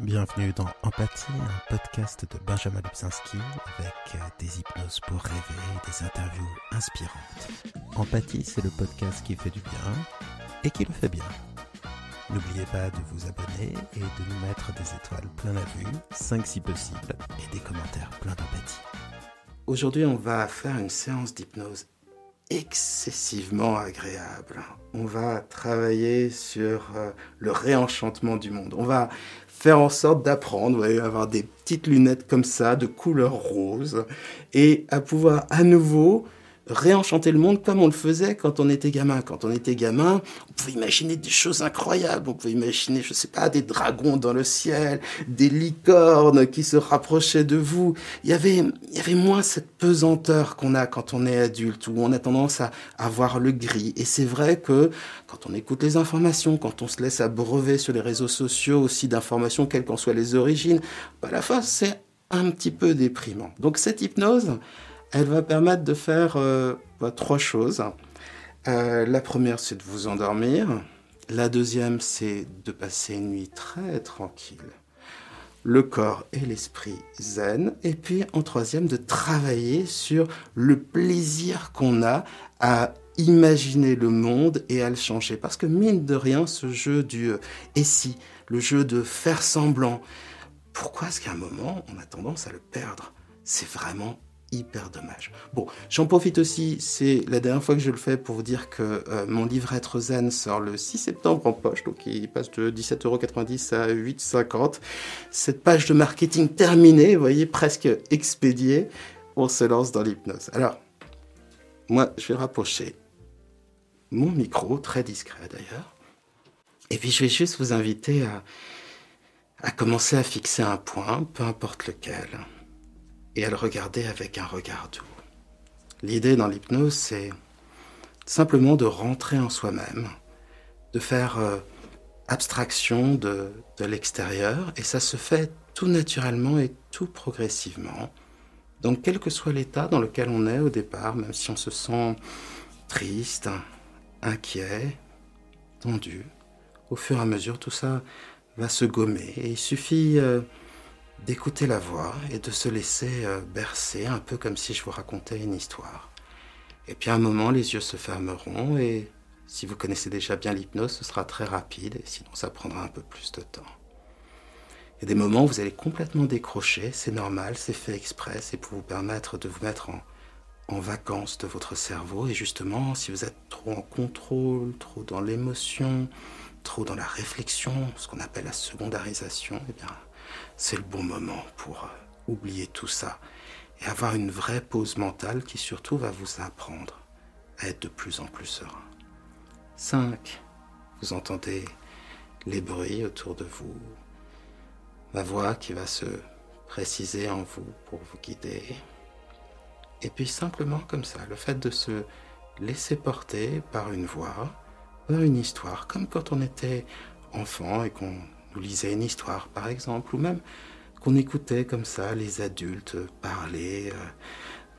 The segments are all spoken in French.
Bienvenue dans Empathie, un podcast de Benjamin Lubzinski avec euh, des hypnoses pour rêver et des interviews inspirantes. Empathie, c'est le podcast qui fait du bien et qui le fait bien. N'oubliez pas de vous abonner et de nous mettre des étoiles plein la vue, 5 si possible, et des commentaires pleins d'empathie. Aujourd'hui, on va faire une séance d'hypnose excessivement agréable. On va travailler sur euh, le réenchantement du monde. On va faire en sorte d'apprendre, à avoir des petites lunettes comme ça, de couleur rose, et à pouvoir à nouveau réenchanter le monde comme on le faisait quand on était gamin. Quand on était gamin, on pouvait imaginer des choses incroyables. On pouvait imaginer, je sais pas, des dragons dans le ciel, des licornes qui se rapprochaient de vous. Il y avait, il y avait moins cette pesanteur qu'on a quand on est adulte, où on a tendance à avoir le gris. Et c'est vrai que quand on écoute les informations, quand on se laisse abreuver sur les réseaux sociaux aussi d'informations, quelles qu'en soient les origines, bah, à la fin, c'est un petit peu déprimant. Donc cette hypnose, elle va permettre de faire euh, bah, trois choses. Euh, la première, c'est de vous endormir. La deuxième, c'est de passer une nuit très tranquille. Le corps et l'esprit zen. Et puis, en troisième, de travailler sur le plaisir qu'on a à imaginer le monde et à le changer. Parce que mine de rien, ce jeu du euh, et si, le jeu de faire semblant, pourquoi est-ce qu'à un moment, on a tendance à le perdre? C'est vraiment hyper dommage. Bon, j'en profite aussi, c'est la dernière fois que je le fais pour vous dire que euh, mon livre Être Zen sort le 6 septembre en poche, donc il passe de 17,90€ à 8,50€. Cette page de marketing terminée, vous voyez, presque expédiée, on se lance dans l'hypnose. Alors, moi, je vais rapprocher mon micro, très discret d'ailleurs, et puis je vais juste vous inviter à, à commencer à fixer un point, peu importe lequel et à le regarder avec un regard doux. L'idée dans l'hypnose, c'est simplement de rentrer en soi-même, de faire euh, abstraction de, de l'extérieur, et ça se fait tout naturellement et tout progressivement. Donc quel que soit l'état dans lequel on est au départ, même si on se sent triste, inquiet, tendu, au fur et à mesure, tout ça va se gommer. Et il suffit euh, d'écouter la voix et de se laisser euh, bercer, un peu comme si je vous racontais une histoire. Et puis à un moment, les yeux se fermeront et si vous connaissez déjà bien l'hypnose, ce sera très rapide et sinon ça prendra un peu plus de temps. Il y a des moments où vous allez complètement décrocher, c'est normal, c'est fait exprès, c'est pour vous permettre de vous mettre en, en vacances de votre cerveau. Et justement, si vous êtes trop en contrôle, trop dans l'émotion, trop dans la réflexion, ce qu'on appelle la secondarisation, eh bien, c'est le bon moment pour euh, oublier tout ça et avoir une vraie pause mentale qui surtout va vous apprendre à être de plus en plus serein. 5. Vous entendez les bruits autour de vous, ma voix qui va se préciser en vous pour vous guider. Et puis simplement comme ça, le fait de se laisser porter par une voix, par une histoire, comme quand on était enfant et qu'on nous lisait une histoire, par exemple, ou même qu'on écoutait comme ça les adultes parler euh,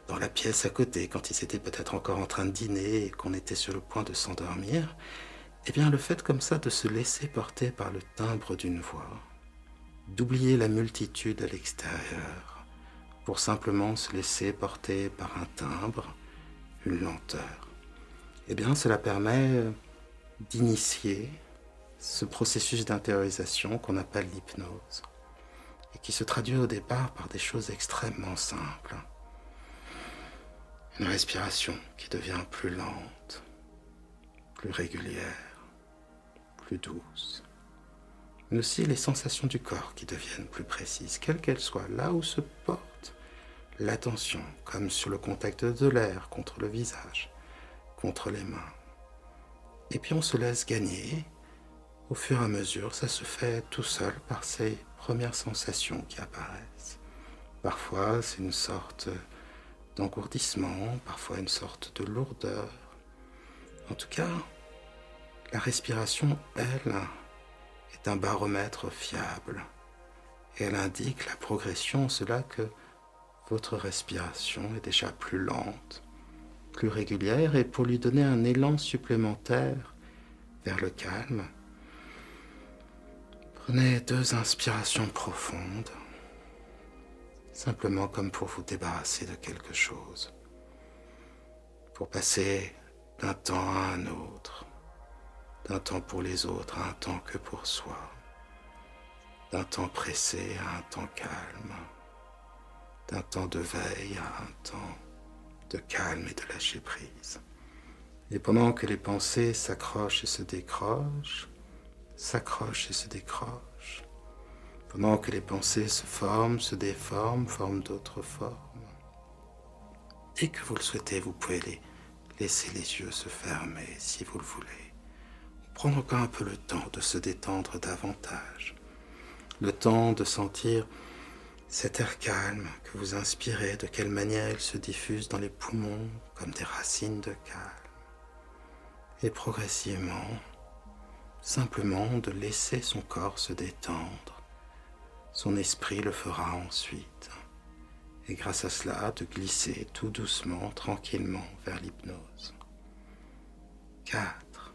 dans la pièce à côté quand ils étaient peut-être encore en train de dîner et qu'on était sur le point de s'endormir, eh bien le fait comme ça de se laisser porter par le timbre d'une voix, d'oublier la multitude à l'extérieur, pour simplement se laisser porter par un timbre, une lenteur, eh bien cela permet d'initier ce processus d'intériorisation qu'on appelle l'hypnose et qui se traduit au départ par des choses extrêmement simples. Une respiration qui devient plus lente, plus régulière, plus douce. Mais aussi les sensations du corps qui deviennent plus précises, quelles qu'elles soient, là où se porte l'attention, comme sur le contact de l'air contre le visage, contre les mains. Et puis on se laisse gagner au fur et à mesure, ça se fait tout seul par ces premières sensations qui apparaissent. Parfois, c'est une sorte d'engourdissement, parfois une sorte de lourdeur. En tout cas, la respiration, elle, est un baromètre fiable. Et elle indique la progression, cela que votre respiration est déjà plus lente, plus régulière, et pour lui donner un élan supplémentaire vers le calme, Prenez deux inspirations profondes, simplement comme pour vous débarrasser de quelque chose, pour passer d'un temps à un autre, d'un temps pour les autres à un temps que pour soi, d'un temps pressé à un temps calme, d'un temps de veille à un temps de calme et de lâcher prise. Et pendant que les pensées s'accrochent et se décrochent, s'accrochent et se décrochent, pendant que les pensées se forment, se déforment, forment d'autres formes, dès que vous le souhaitez, vous pouvez laisser les yeux se fermer si vous le voulez. Prendre encore un peu le temps de se détendre davantage, le temps de sentir cet air calme que vous inspirez, de quelle manière il se diffuse dans les poumons comme des racines de calme. Et progressivement, simplement de laisser son corps se détendre. Son esprit le fera ensuite. Et grâce à cela, de glisser tout doucement, tranquillement vers l'hypnose. 4.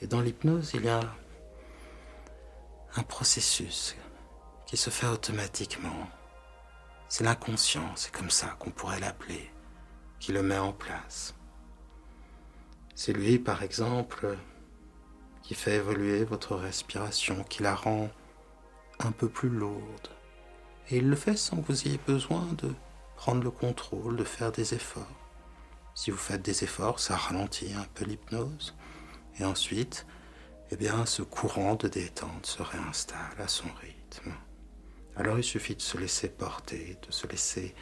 Et dans l'hypnose, il y a un processus qui se fait automatiquement. C'est l'inconscient, c'est comme ça qu'on pourrait l'appeler, qui le met en place. C'est lui, par exemple, qui fait évoluer votre respiration, qui la rend un peu plus lourde. Et il le fait sans que vous ayez besoin de prendre le contrôle, de faire des efforts. Si vous faites des efforts, ça ralentit un peu l'hypnose. Et ensuite, eh bien, ce courant de détente se réinstalle à son rythme. Alors il suffit de se laisser porter, de se laisser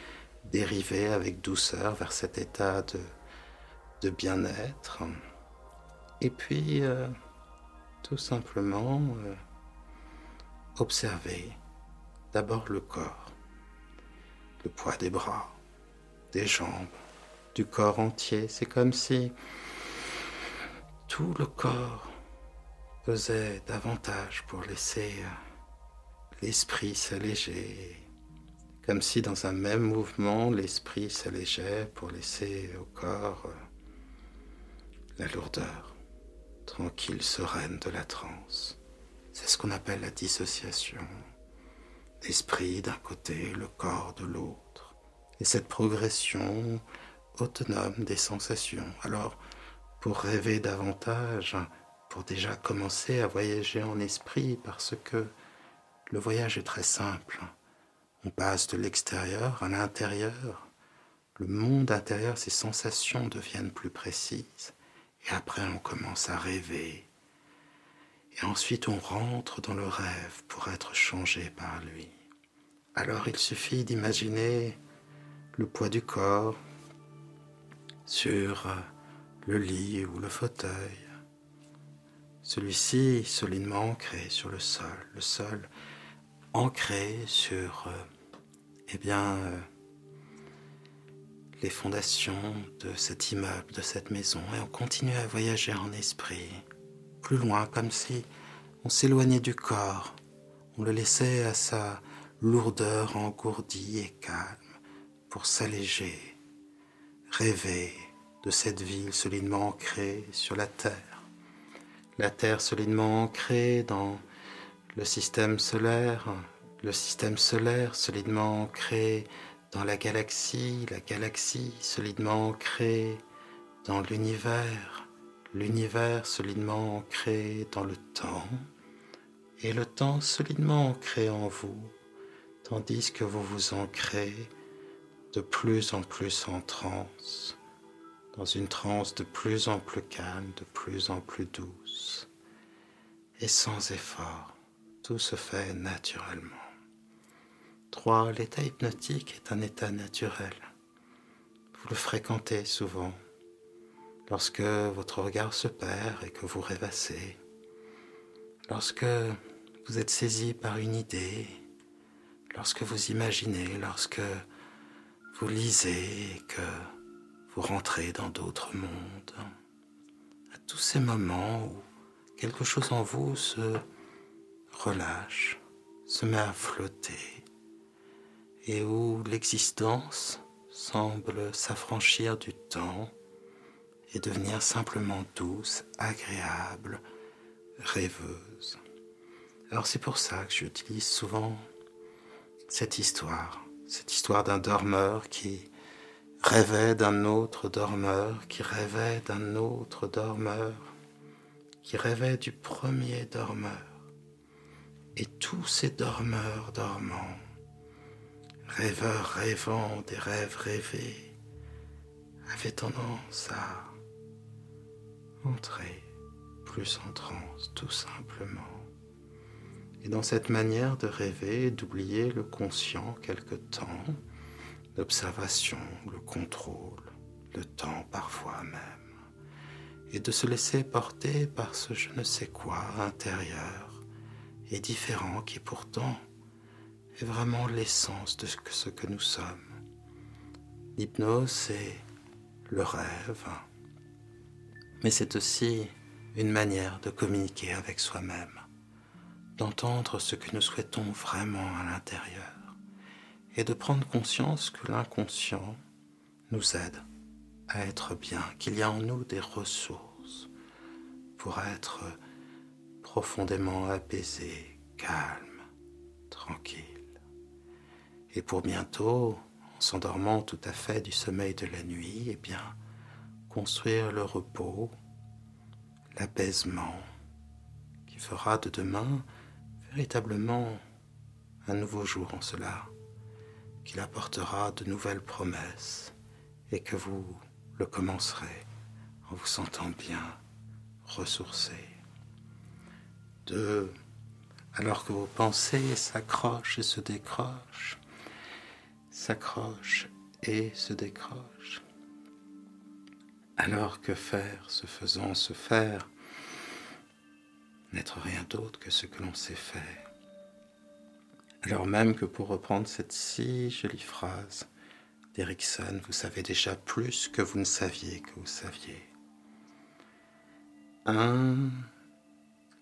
dériver avec douceur vers cet état de de bien-être. Et puis, euh, tout simplement, euh, observer d'abord le corps, le poids des bras, des jambes, du corps entier. C'est comme si tout le corps pesait davantage pour laisser euh, l'esprit s'alléger. Comme si dans un même mouvement, l'esprit s'allégeait pour laisser au corps la lourdeur, tranquille, sereine de la transe. C'est ce qu'on appelle la dissociation. L'esprit d'un côté, le corps de l'autre. Et cette progression autonome des sensations. Alors, pour rêver davantage, pour déjà commencer à voyager en esprit, parce que le voyage est très simple. On passe de l'extérieur à l'intérieur. Le monde intérieur, ses sensations deviennent plus précises. Et après, on commence à rêver. Et ensuite, on rentre dans le rêve pour être changé par lui. Alors, il suffit d'imaginer le poids du corps sur le lit ou le fauteuil. Celui-ci solidement ancré sur le sol, le sol ancré sur, euh, eh bien, euh, les fondations de cet immeuble, de cette maison, et on continue à voyager en esprit, plus loin, comme si on s'éloignait du corps, on le laissait à sa lourdeur engourdie et calme pour s'alléger, rêver de cette ville solidement ancrée sur la terre, la terre solidement ancrée dans le système solaire, le système solaire solidement ancré dans la galaxie, la galaxie solidement ancrée dans l'univers, l'univers solidement ancré dans le temps, et le temps solidement ancré en vous, tandis que vous vous ancrez de plus en plus en transe, dans une transe de plus en plus calme, de plus en plus douce, et sans effort, tout se fait naturellement. 3. L'état hypnotique est un état naturel. Vous le fréquentez souvent lorsque votre regard se perd et que vous rêvassez, lorsque vous êtes saisi par une idée, lorsque vous imaginez, lorsque vous lisez et que vous rentrez dans d'autres mondes, à tous ces moments où quelque chose en vous se relâche, se met à flotter, et où l'existence semble s'affranchir du temps et devenir simplement douce, agréable, rêveuse. Alors c'est pour ça que j'utilise souvent cette histoire, cette histoire d'un dormeur qui rêvait d'un autre dormeur, qui rêvait d'un autre dormeur, qui rêvait du premier dormeur. Et tous ces dormeurs dormants, rêveurs rêvant des rêves rêvés, avaient tendance à entrer plus en transe tout simplement. Et dans cette manière de rêver, d'oublier le conscient quelque temps, l'observation, le contrôle, le temps parfois même, et de se laisser porter par ce je ne sais quoi intérieur et différent qui pourtant est vraiment l'essence de ce que nous sommes. L'hypnose, c'est le rêve, mais c'est aussi une manière de communiquer avec soi-même, d'entendre ce que nous souhaitons vraiment à l'intérieur et de prendre conscience que l'inconscient nous aide à être bien, qu'il y a en nous des ressources pour être profondément apaisé, calme, tranquille. Et pour bientôt, en s'endormant tout à fait du sommeil de la nuit, eh bien, construire le repos, l'apaisement, qui fera de demain véritablement un nouveau jour en cela qu'il apportera de nouvelles promesses et que vous le commencerez en vous sentant bien ressourcé. Deux, alors que vos pensées s'accrochent et se décrochent, s'accrochent et se décrochent. Alors que faire, se faisant se faire, n'être rien d'autre que ce que l'on sait faire alors même que pour reprendre cette si jolie phrase d'Erickson, vous savez déjà plus que vous ne saviez que vous saviez. Un,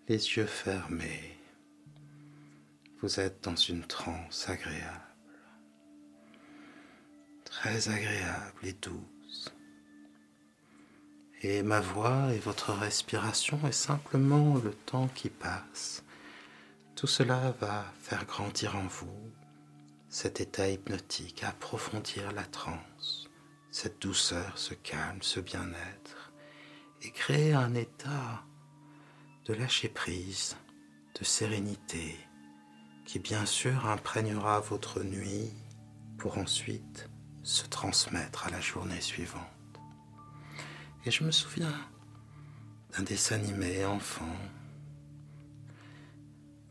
les yeux fermés, vous êtes dans une transe agréable, très agréable et douce. Et ma voix et votre respiration est simplement le temps qui passe. Tout cela va faire grandir en vous cet état hypnotique, approfondir la transe, cette douceur, ce calme, ce bien-être, et créer un état de lâcher prise, de sérénité, qui bien sûr imprégnera votre nuit pour ensuite se transmettre à la journée suivante. Et je me souviens d'un dessin animé enfant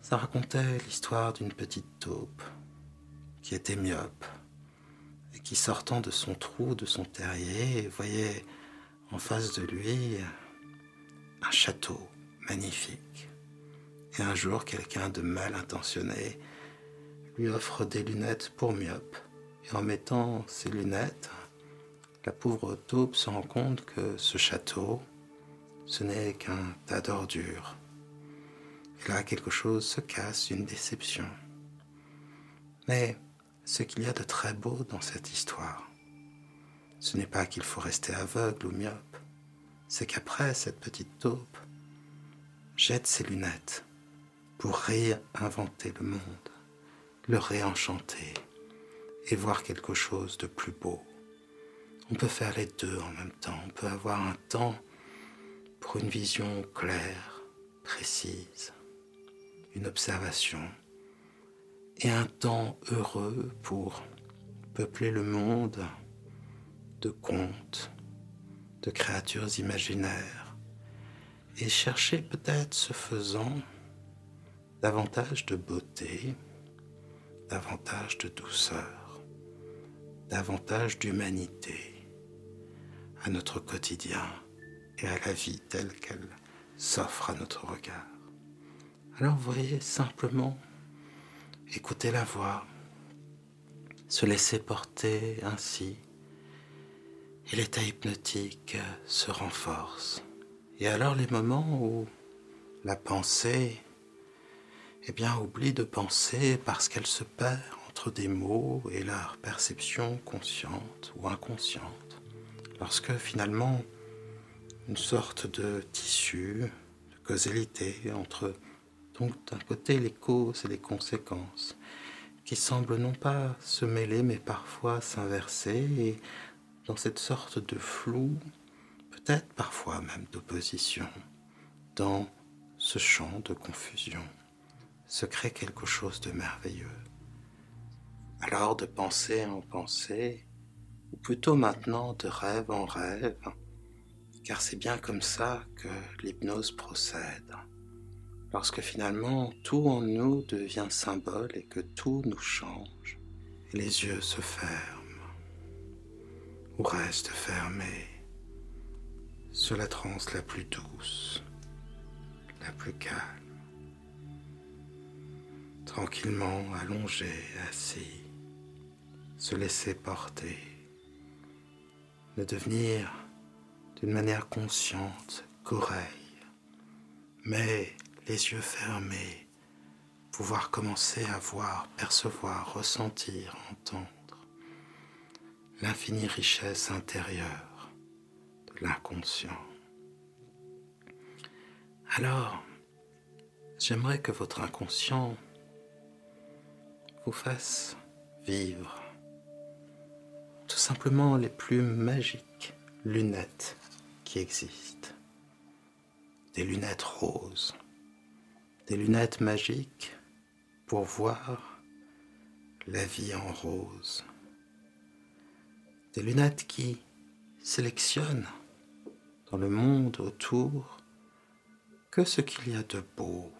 ça racontait l'histoire d'une petite taupe qui était myope et qui sortant de son trou, de son terrier, voyait en face de lui un château magnifique. Et un jour, quelqu'un de mal intentionné lui offre des lunettes pour myope. Et en mettant ses lunettes, la pauvre taupe se rend compte que ce château, ce n'est qu'un tas d'ordures. Et là, quelque chose se casse, une déception. Mais ce qu'il y a de très beau dans cette histoire, ce n'est pas qu'il faut rester aveugle ou myope, c'est qu'après, cette petite taupe jette ses lunettes pour réinventer le monde, le réenchanter et voir quelque chose de plus beau. On peut faire les deux en même temps, on peut avoir un temps pour une vision claire, précise, une observation et un temps heureux pour peupler le monde de contes, de créatures imaginaires et chercher peut-être ce faisant davantage de beauté, davantage de douceur, davantage d'humanité à notre quotidien et à la vie telle qu'elle s'offre à notre regard. Alors voyez simplement écouter la voix, se laisser porter ainsi, et l'état hypnotique se renforce. Et alors les moments où la pensée, eh bien, oublie de penser parce qu'elle se perd des mots et leur perception consciente ou inconsciente, lorsque finalement une sorte de tissu, de causalité entre Donc d'un côté les causes et les conséquences qui semblent non pas se mêler mais parfois s'inverser et dans cette sorte de flou, peut-être parfois même d'opposition, dans ce champ de confusion, se crée quelque chose de merveilleux. Alors de pensée en pensée, ou plutôt maintenant de rêve en rêve, car c'est bien comme ça que l'hypnose procède. Lorsque finalement tout en nous devient symbole et que tout nous change, et les yeux se ferment, ou restent fermés, sur la transe la plus douce, la plus calme, tranquillement allongé, assis, se laisser porter, ne devenir d'une manière consciente qu'oreille, mais les yeux fermés, pouvoir commencer à voir, percevoir, ressentir, entendre l'infinie richesse intérieure de l'inconscient. Alors, j'aimerais que votre inconscient vous fasse vivre tout simplement les plus magiques lunettes qui existent. Des lunettes roses, des lunettes magiques pour voir la vie en rose. Des lunettes qui sélectionnent dans le monde autour que ce qu'il y a de beau,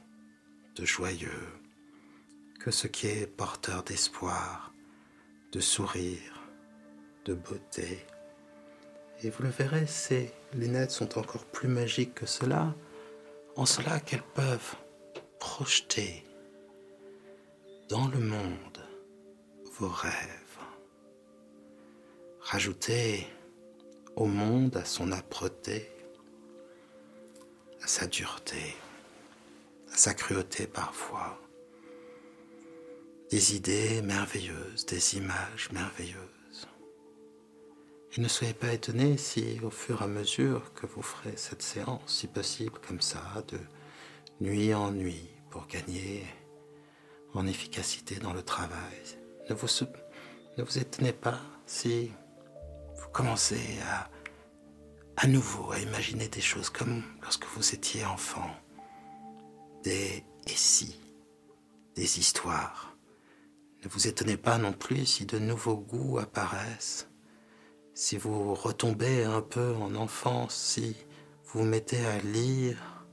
de joyeux, que ce qui est porteur d'espoir, de sourire, beauté. Et vous le verrez, ces lunettes sont encore plus magiques que cela, en cela qu'elles peuvent projeter dans le monde vos rêves. Rajoutez au monde, à son âpreté, à sa dureté, à sa cruauté parfois, des idées merveilleuses, des images merveilleuses. Ne soyez pas étonnés si au fur et à mesure que vous ferez cette séance, si possible comme ça, de nuit en nuit pour gagner en efficacité dans le travail. Ne vous, ne vous étonnez pas si vous commencez à, à nouveau à imaginer des choses comme lorsque vous étiez enfant, des et si, des histoires. Ne vous étonnez pas non plus si de nouveaux goûts apparaissent, si vous retombez un peu en enfance, si vous vous mettez à lire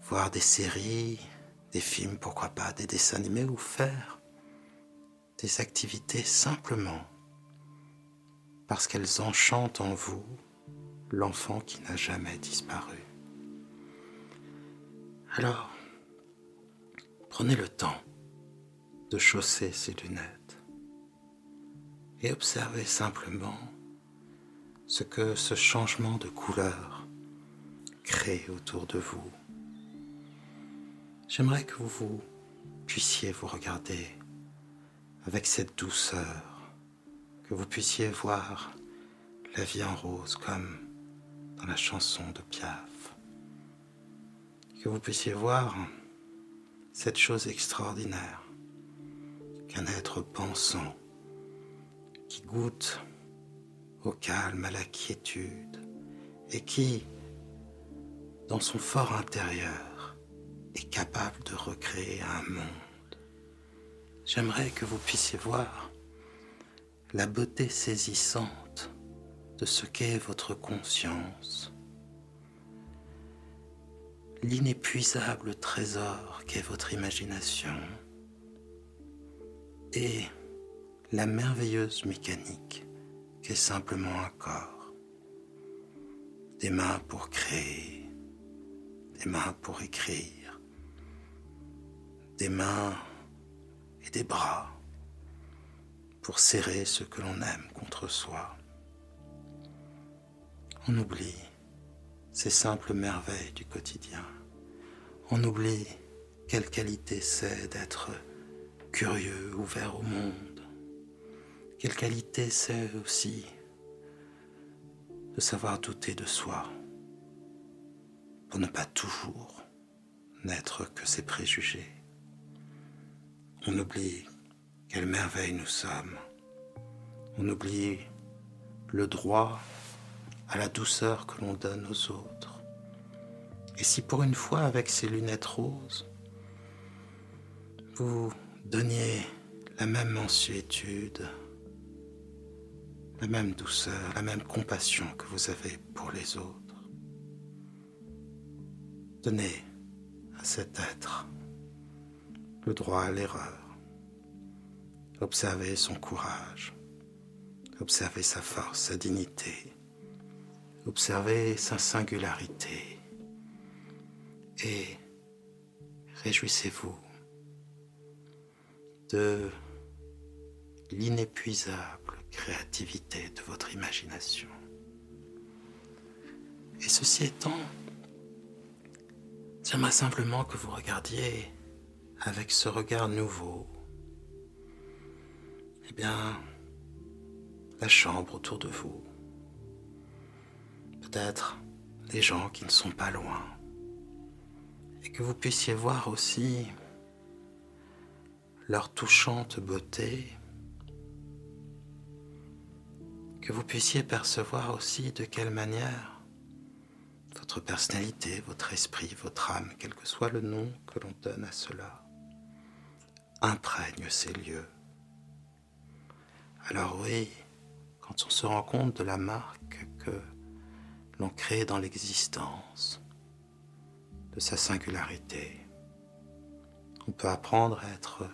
voir des séries, des films, pourquoi pas, des dessins animés ou faire des activités simplement parce qu'elles enchantent en vous l'enfant qui n'a jamais disparu. Alors, prenez le temps de chausser ces lunettes et observez simplement ce que ce changement de couleur crée autour de vous. J'aimerais que vous, puissiez vous regarder avec cette douceur, que vous puissiez voir la vie en rose comme dans la chanson de Piaf, que vous puissiez voir cette chose extraordinaire qu'un être pensant qui goûte au calme, à la quiétude et qui, dans son fort intérieur, est capable de recréer un monde. J'aimerais que vous puissiez voir la beauté saisissante de ce qu'est votre conscience, l'inépuisable trésor qu'est votre imagination et la merveilleuse mécanique simplement un corps, des mains pour créer, des mains pour écrire, des mains et des bras pour serrer ce que l'on aime contre soi. On oublie ces simples merveilles du quotidien. On oublie quelle qualité c'est d'être curieux, ouvert au monde. Quelle qualité c'est aussi de savoir douter de soi pour ne pas toujours n'être que ses préjugés. On oublie quelle merveille nous sommes. On oublie le droit à la douceur que l'on donne aux autres. Et si pour une fois, avec ces lunettes roses, vous donniez la même mansuétude, la même douceur, la même compassion que vous avez pour les autres, donnez à cet être le droit à l'erreur. Observez son courage, observez sa force, sa dignité, observez sa singularité. Et réjouissez-vous de l'inépuisable créativité de votre imagination. Et ceci étant, j'aimerais simplement que vous regardiez avec ce regard nouveau, eh bien, la chambre autour de vous, peut-être les gens qui ne sont pas loin, et que vous puissiez voir aussi leur touchante beauté, que vous puissiez percevoir aussi de quelle manière votre personnalité, votre esprit, votre âme, quel que soit le nom que l'on donne à cela, imprègne ces lieux. Alors oui, quand on se rend compte de la marque que l'on crée dans l'existence, de sa singularité, on peut apprendre à être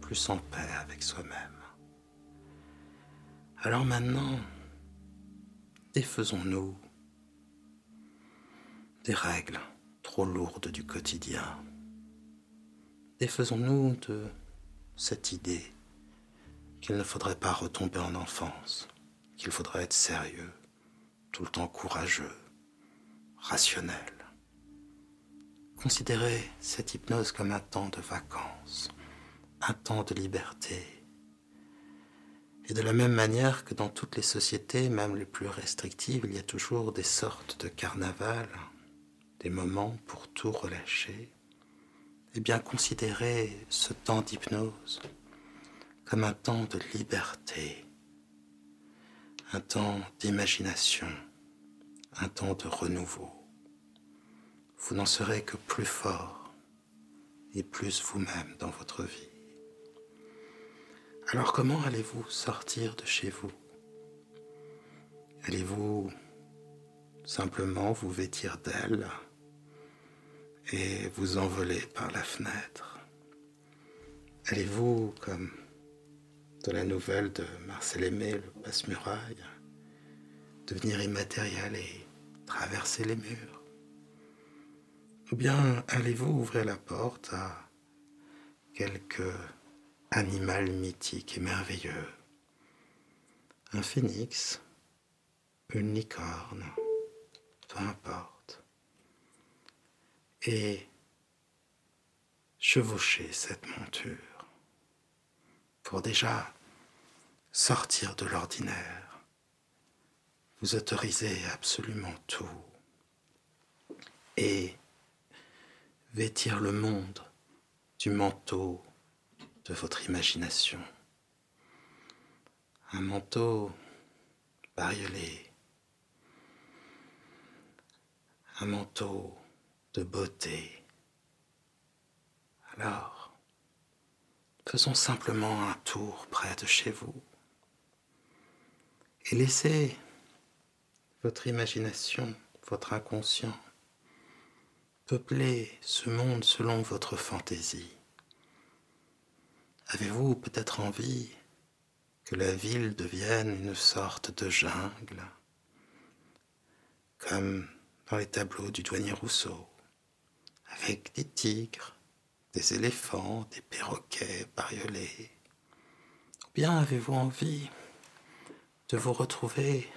plus en paix avec soi-même. Alors maintenant, défaisons-nous des règles trop lourdes du quotidien. Défaisons-nous de cette idée qu'il ne faudrait pas retomber en enfance, qu'il faudrait être sérieux, tout le temps courageux, rationnel. Considérez cette hypnose comme un temps de vacances, un temps de liberté. Et de la même manière que dans toutes les sociétés, même les plus restrictives, il y a toujours des sortes de carnaval, des moments pour tout relâcher, eh bien considérez ce temps d'hypnose comme un temps de liberté, un temps d'imagination, un temps de renouveau. Vous n'en serez que plus fort et plus vous-même dans votre vie. Alors comment allez-vous sortir de chez vous? Allez-vous simplement vous vêtir d'elle et vous envoler par la fenêtre? Allez-vous, comme de la nouvelle de Marcel Aimé, le passe-muraille, devenir immatériel et traverser les murs? Ou bien allez-vous ouvrir la porte à quelque animal mythique et merveilleux. Un phénix Une licorne Peu importe et chevaucher cette monture pour déjà sortir de l'ordinaire, vous autorisez absolument tout et vêtir le monde du manteau de votre imagination. Un manteau bariolé, un manteau de beauté. Alors, faisons simplement un tour près de chez vous et laissez votre imagination, votre inconscient, peupler ce monde selon votre fantaisie. Avez-vous peut-être envie que la ville devienne une sorte de jungle, comme dans les tableaux du douanier Rousseau avec des tigres, des éléphants, des perroquets bariolés? Ou bien avez-vous envie de vous retrouver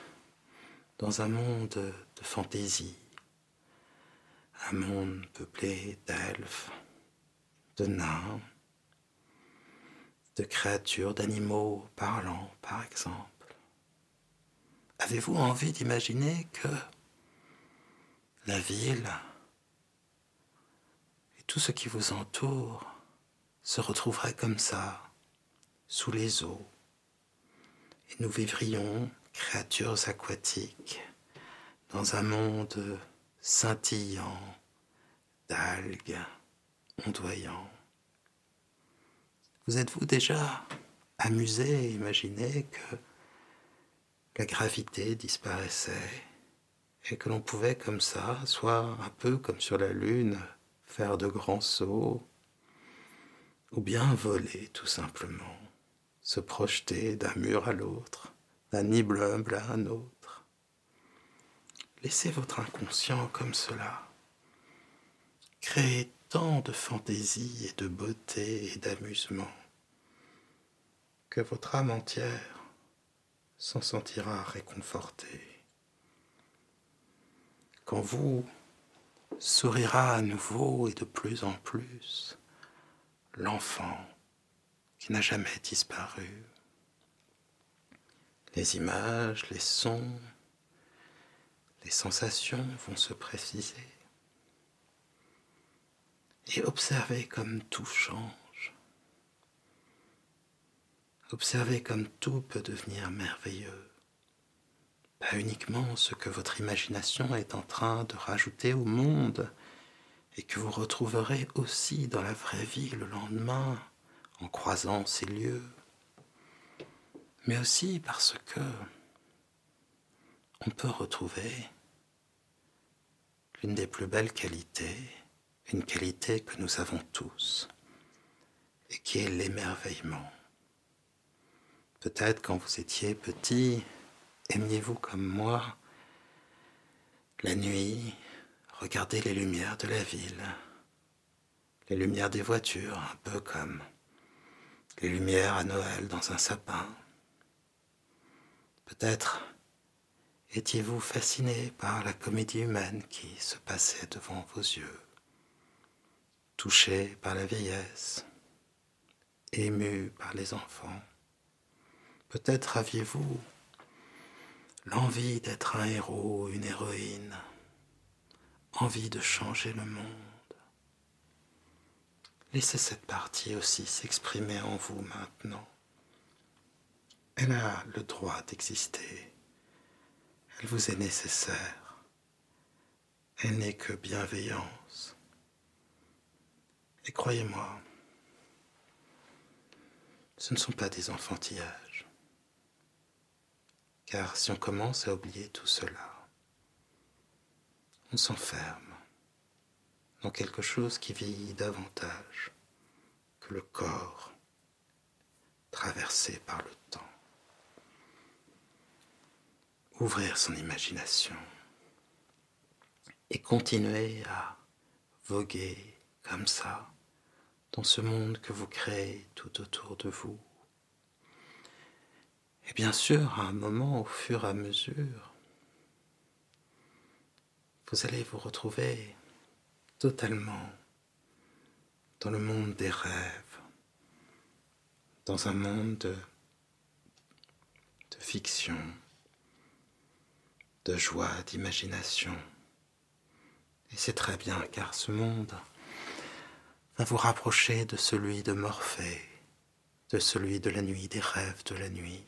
dans un monde de fantaisie, un monde peuplé d'elfes, de nains, de créatures, d'animaux parlants, par exemple Avez-vous envie d'imaginer que la ville tout ce qui vous entoure se retrouverait comme ça, sous les eaux, et nous vivrions, créatures aquatiques, dans un monde scintillant d'algues ondoyant. Vous êtes-vous déjà amusé, imaginé que la gravité disparaissait et que l'on pouvait comme ça, soit un peu comme sur la Lune, faire de grands sauts, ou bien voler tout simplement, se projeter d'un mur à l'autre, d'un immeuble à un autre? Laissez votre inconscient comme cela. Créez tant de fantaisie et de beauté et d'amusement que votre âme entière s'en sentira réconfortée. Quand vous sourira à nouveau et de plus en plus l'enfant qui n'a jamais disparu. Les images, les sons, les sensations vont se préciser. Et observez comme tout change. Observez comme tout peut devenir merveilleux. Pas uniquement ce que votre imagination est en train de rajouter au monde et que vous retrouverez aussi dans la vraie vie le lendemain en croisant ces lieux, mais aussi parce que on peut retrouver l'une des plus belles qualités, une qualité que nous avons tous, et qui est l'émerveillement. Peut-être quand vous étiez petit, aimiez-vous comme moi la nuit, regarder les lumières de la ville, les lumières des voitures, un peu comme les lumières à Noël dans un sapin. Peut-être étiez-vous fasciné par la comédie humaine qui se passait devant vos yeux, touché par la vieillesse, ému par les enfants. Peut-être aviez-vous l'envie d'être un héros, une héroïne, envie de changer le monde. Laissez cette partie aussi s'exprimer en vous maintenant. Elle a le droit d'exister. Elle vous est nécessaire. Elle n'est que bienveillance. Et croyez-moi, ce ne sont pas des enfantillages. Car si on commence à oublier tout cela, on s'enferme dans quelque chose qui vieillit davantage que le corps traversé par le temps. Ouvrir son imagination et continuer à voguer comme ça dans ce monde que vous créez tout autour de vous. Et bien sûr, à un moment, au fur et à mesure, vous allez vous retrouver totalement dans le monde des rêves, dans un monde de, fiction, de joie, d'imagination. Et c'est très bien car ce monde va vous rapprocher de celui de Morphée, de celui de la nuit, des rêves de la nuit,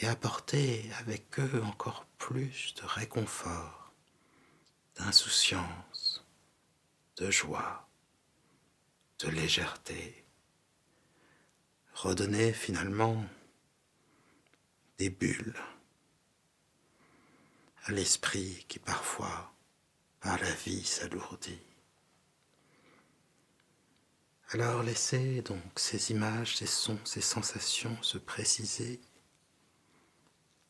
et apporter avec eux encore plus de réconfort, d'insouciance, de joie, de légèreté, redonner finalement des bulles à l'esprit qui parfois, par la vie, s'alourdit. Alors laissez donc ces images, ces sons, ces sensations se préciser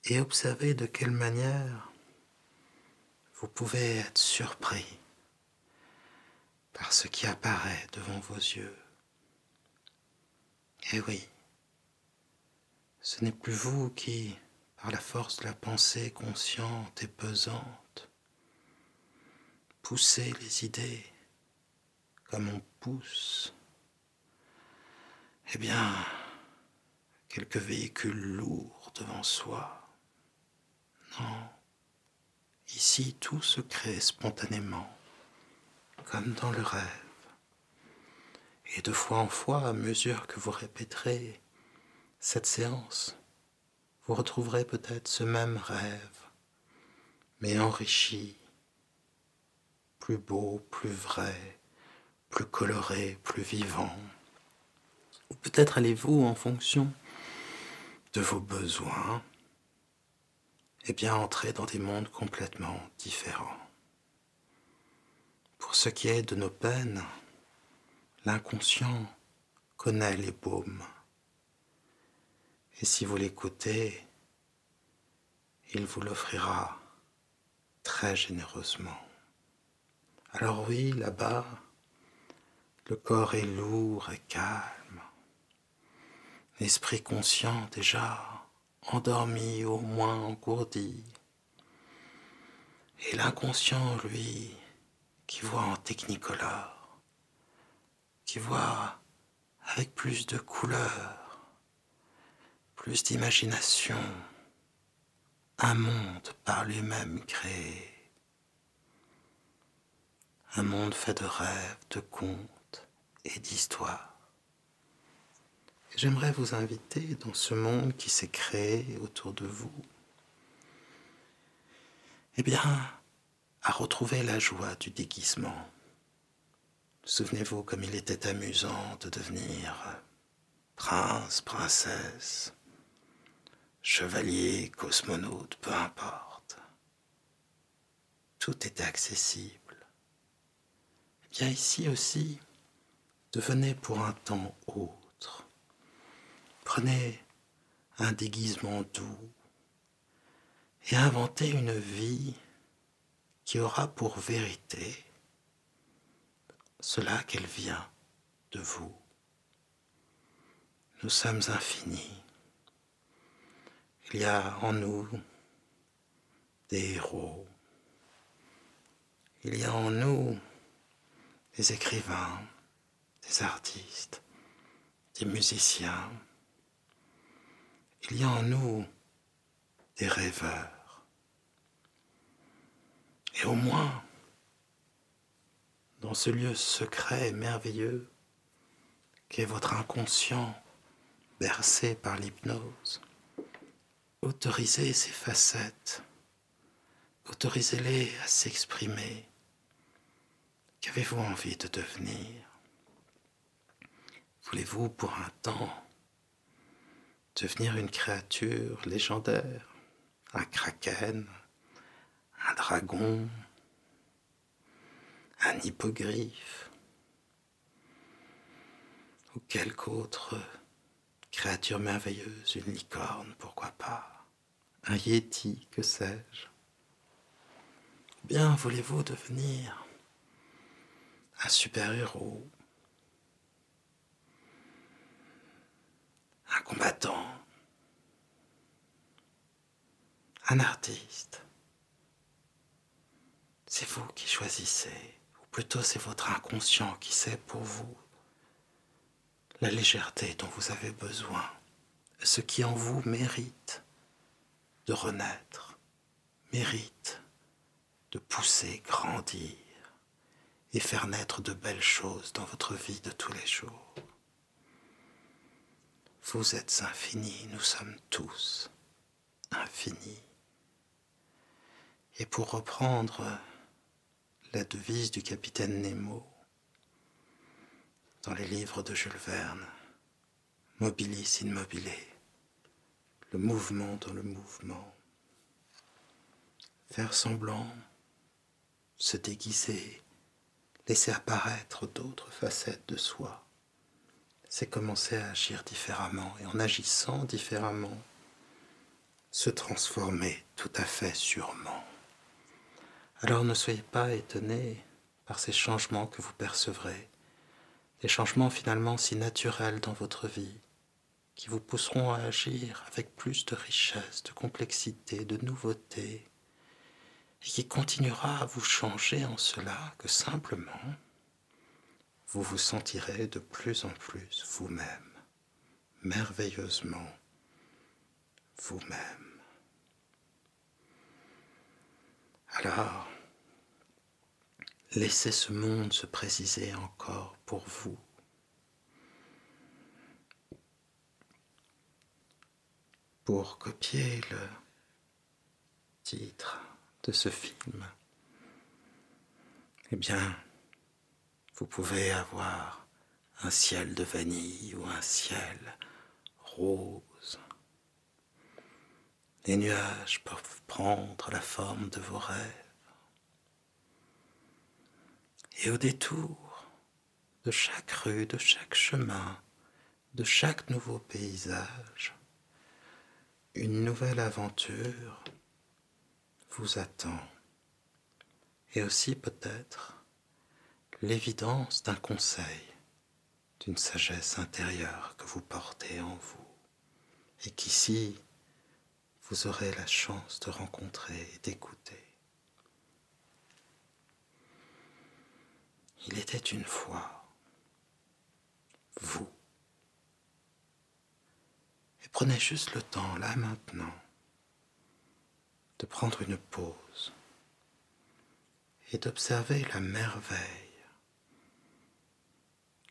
et observez de quelle manière vous pouvez être surpris par ce qui apparaît devant vos yeux. Eh oui, ce n'est plus vous qui, par la force de la pensée consciente et pesante, poussez les idées comme on pousse, eh bien, quelques véhicules lourds devant soi Ici, tout se crée spontanément, comme dans le rêve. Et de fois en fois, à mesure que vous répéterez cette séance, vous retrouverez peut-être ce même rêve, mais enrichi, plus beau, plus vrai, plus coloré, plus vivant. Ou peut-être allez-vous, en fonction de vos besoins, eh bien entrer dans des mondes complètement différents. Pour ce qui est de nos peines, l'inconscient connaît les baumes. Et si vous l'écoutez, il vous l'offrira très généreusement. Alors oui, là-bas, le corps est lourd et calme. L'esprit conscient déjà endormi, au moins engourdi. Et l'inconscient, lui, qui voit en technicolore, qui voit avec plus de couleurs, plus d'imagination, un monde par lui-même créé, un monde fait de rêves, de contes et d'histoires. J'aimerais vous inviter dans ce monde qui s'est créé autour de vous, eh bien, à retrouver la joie du déguisement. Souvenez-vous comme il était amusant de devenir prince, princesse, chevalier, cosmonaute, peu importe. Tout était accessible. Eh bien ici aussi, devenez pour un temps autre Prenez un déguisement doux et inventez une vie qui aura pour vérité cela qu'elle vient de vous. Nous sommes infinis. Il y a en nous des héros. Il y a en nous des écrivains, des artistes, des musiciens, il y a en nous des rêveurs. Et au moins, dans ce lieu secret et merveilleux qu'est votre inconscient bercé par l'hypnose, autorisez ces facettes, autorisez-les à s'exprimer. Qu'avez-vous envie de devenir? Voulez-vous pour un temps devenir une créature légendaire, un kraken, un dragon, un hippogriffe, ou quelque autre créature merveilleuse, une licorne, pourquoi pas, un yéti, que sais-je. Bien voulez-vous devenir un super-héros un combattant, un artiste. C'est vous qui choisissez, ou plutôt c'est votre inconscient qui sait pour vous la légèreté dont vous avez besoin, ce qui en vous mérite de renaître, mérite de pousser, grandir et faire naître de belles choses dans votre vie de tous les jours. Vous êtes infini, nous sommes tous infinis. Et pour reprendre la devise du capitaine Nemo dans les livres de Jules Verne, mobilis in mobile, le mouvement dans le mouvement, faire semblant, se déguiser, laisser apparaître d'autres facettes de soi c'est commencer à agir différemment et en agissant différemment, se transformer tout à fait sûrement. Alors ne soyez pas étonnés par ces changements que vous percevrez, des changements finalement si naturels dans votre vie, qui vous pousseront à agir avec plus de richesse, de complexité, de nouveauté, et qui continuera à vous changer en cela que simplement vous vous sentirez de plus en plus vous-même, merveilleusement vous-même. Alors, laissez ce monde se préciser encore pour vous. Pour copier le titre de ce film, eh bien, vous pouvez avoir un ciel de vanille ou un ciel rose. Les nuages peuvent prendre la forme de vos rêves. Et au détour de chaque rue, de chaque chemin, de chaque nouveau paysage, une nouvelle aventure vous attend. Et aussi peut-être l'évidence d'un conseil, d'une sagesse intérieure que vous portez en vous et qu'ici vous aurez la chance de rencontrer et d'écouter. Il était une fois vous. Et prenez juste le temps, là maintenant, de prendre une pause et d'observer la merveille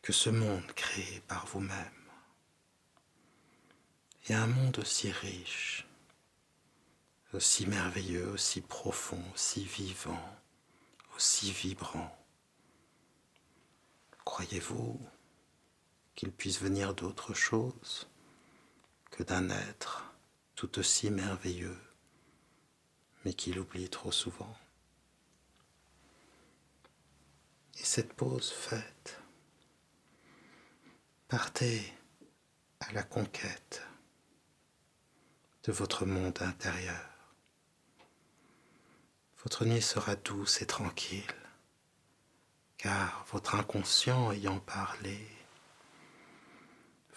que ce monde créé par vous-même est un monde aussi riche, aussi merveilleux, aussi profond, aussi vivant, aussi vibrant. Croyez-vous qu'il puisse venir d'autre chose que d'un être tout aussi merveilleux, mais qu'il oublie trop souvent? Et cette pause faite, Partez à la conquête de votre monde intérieur. Votre nuit sera douce et tranquille, car votre inconscient ayant parlé,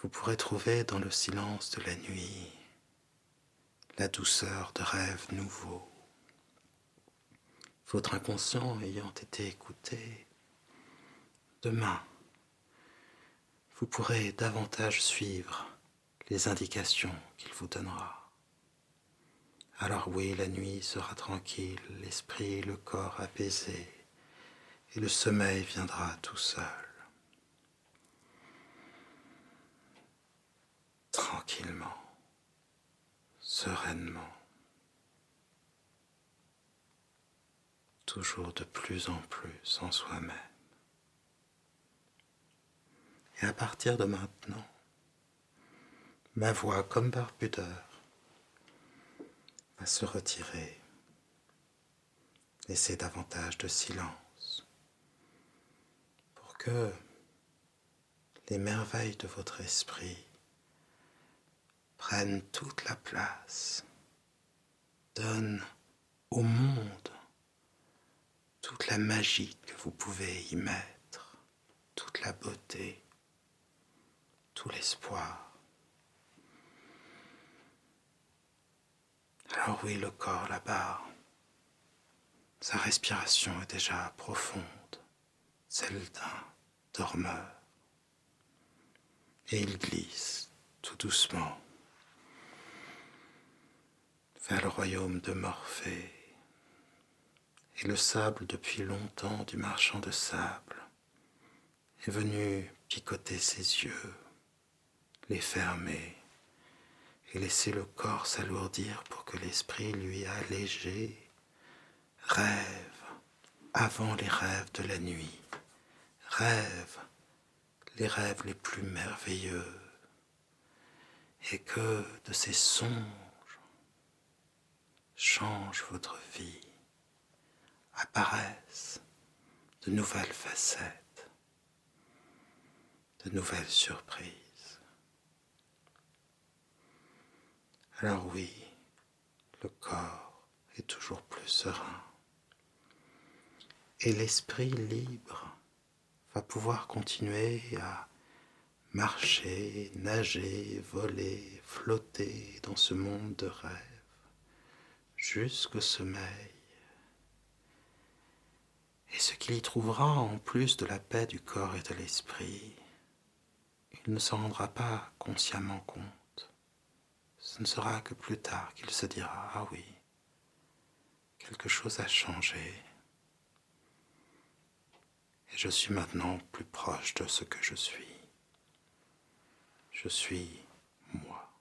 vous pourrez trouver dans le silence de la nuit la douceur de rêves nouveaux. Votre inconscient ayant été écouté, demain, vous pourrez davantage suivre les indications qu'il vous donnera. Alors oui, la nuit sera tranquille, l'esprit et le corps apaisés, et le sommeil viendra tout seul. Tranquillement, sereinement, toujours de plus en plus en soi-même. Et à partir de maintenant, ma voix, comme par pudeur, va se retirer. Laissez davantage de silence pour que les merveilles de votre esprit prennent toute la place, donnent au monde toute la magie que vous pouvez y mettre, toute la beauté l'espoir. Alors oui, le corps là-bas, sa respiration est déjà profonde, celle d'un dormeur. Et il glisse tout doucement vers le royaume de Morphée. Et le sable depuis longtemps du marchand de sable est venu picoter ses yeux les fermer et laisser le corps s'alourdir pour que l'esprit lui allégé rêve avant les rêves de la nuit, rêve les rêves les plus merveilleux et que de ces songes change votre vie, apparaissent de nouvelles facettes, de nouvelles surprises. Alors oui, le corps est toujours plus serein. Et l'esprit libre va pouvoir continuer à marcher, nager, voler, flotter dans ce monde de rêve jusqu'au sommeil. Et ce qu'il y trouvera en plus de la paix du corps et de l'esprit, il ne s'en rendra pas consciemment compte ne sera que plus tard qu'il se dira Ah oui, quelque chose a changé. Et je suis maintenant plus proche de ce que je suis. Je suis moi.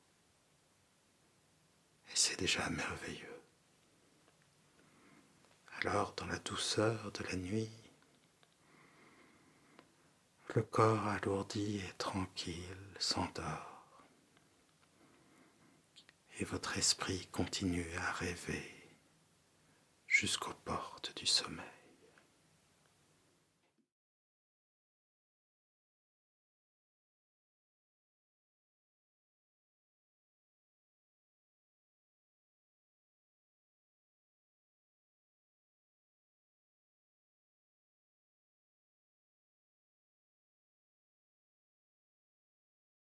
Et c'est déjà merveilleux. Alors, dans la douceur de la nuit, le corps alourdi et tranquille s'endort. Et votre esprit continue à rêver jusqu'aux portes du sommeil.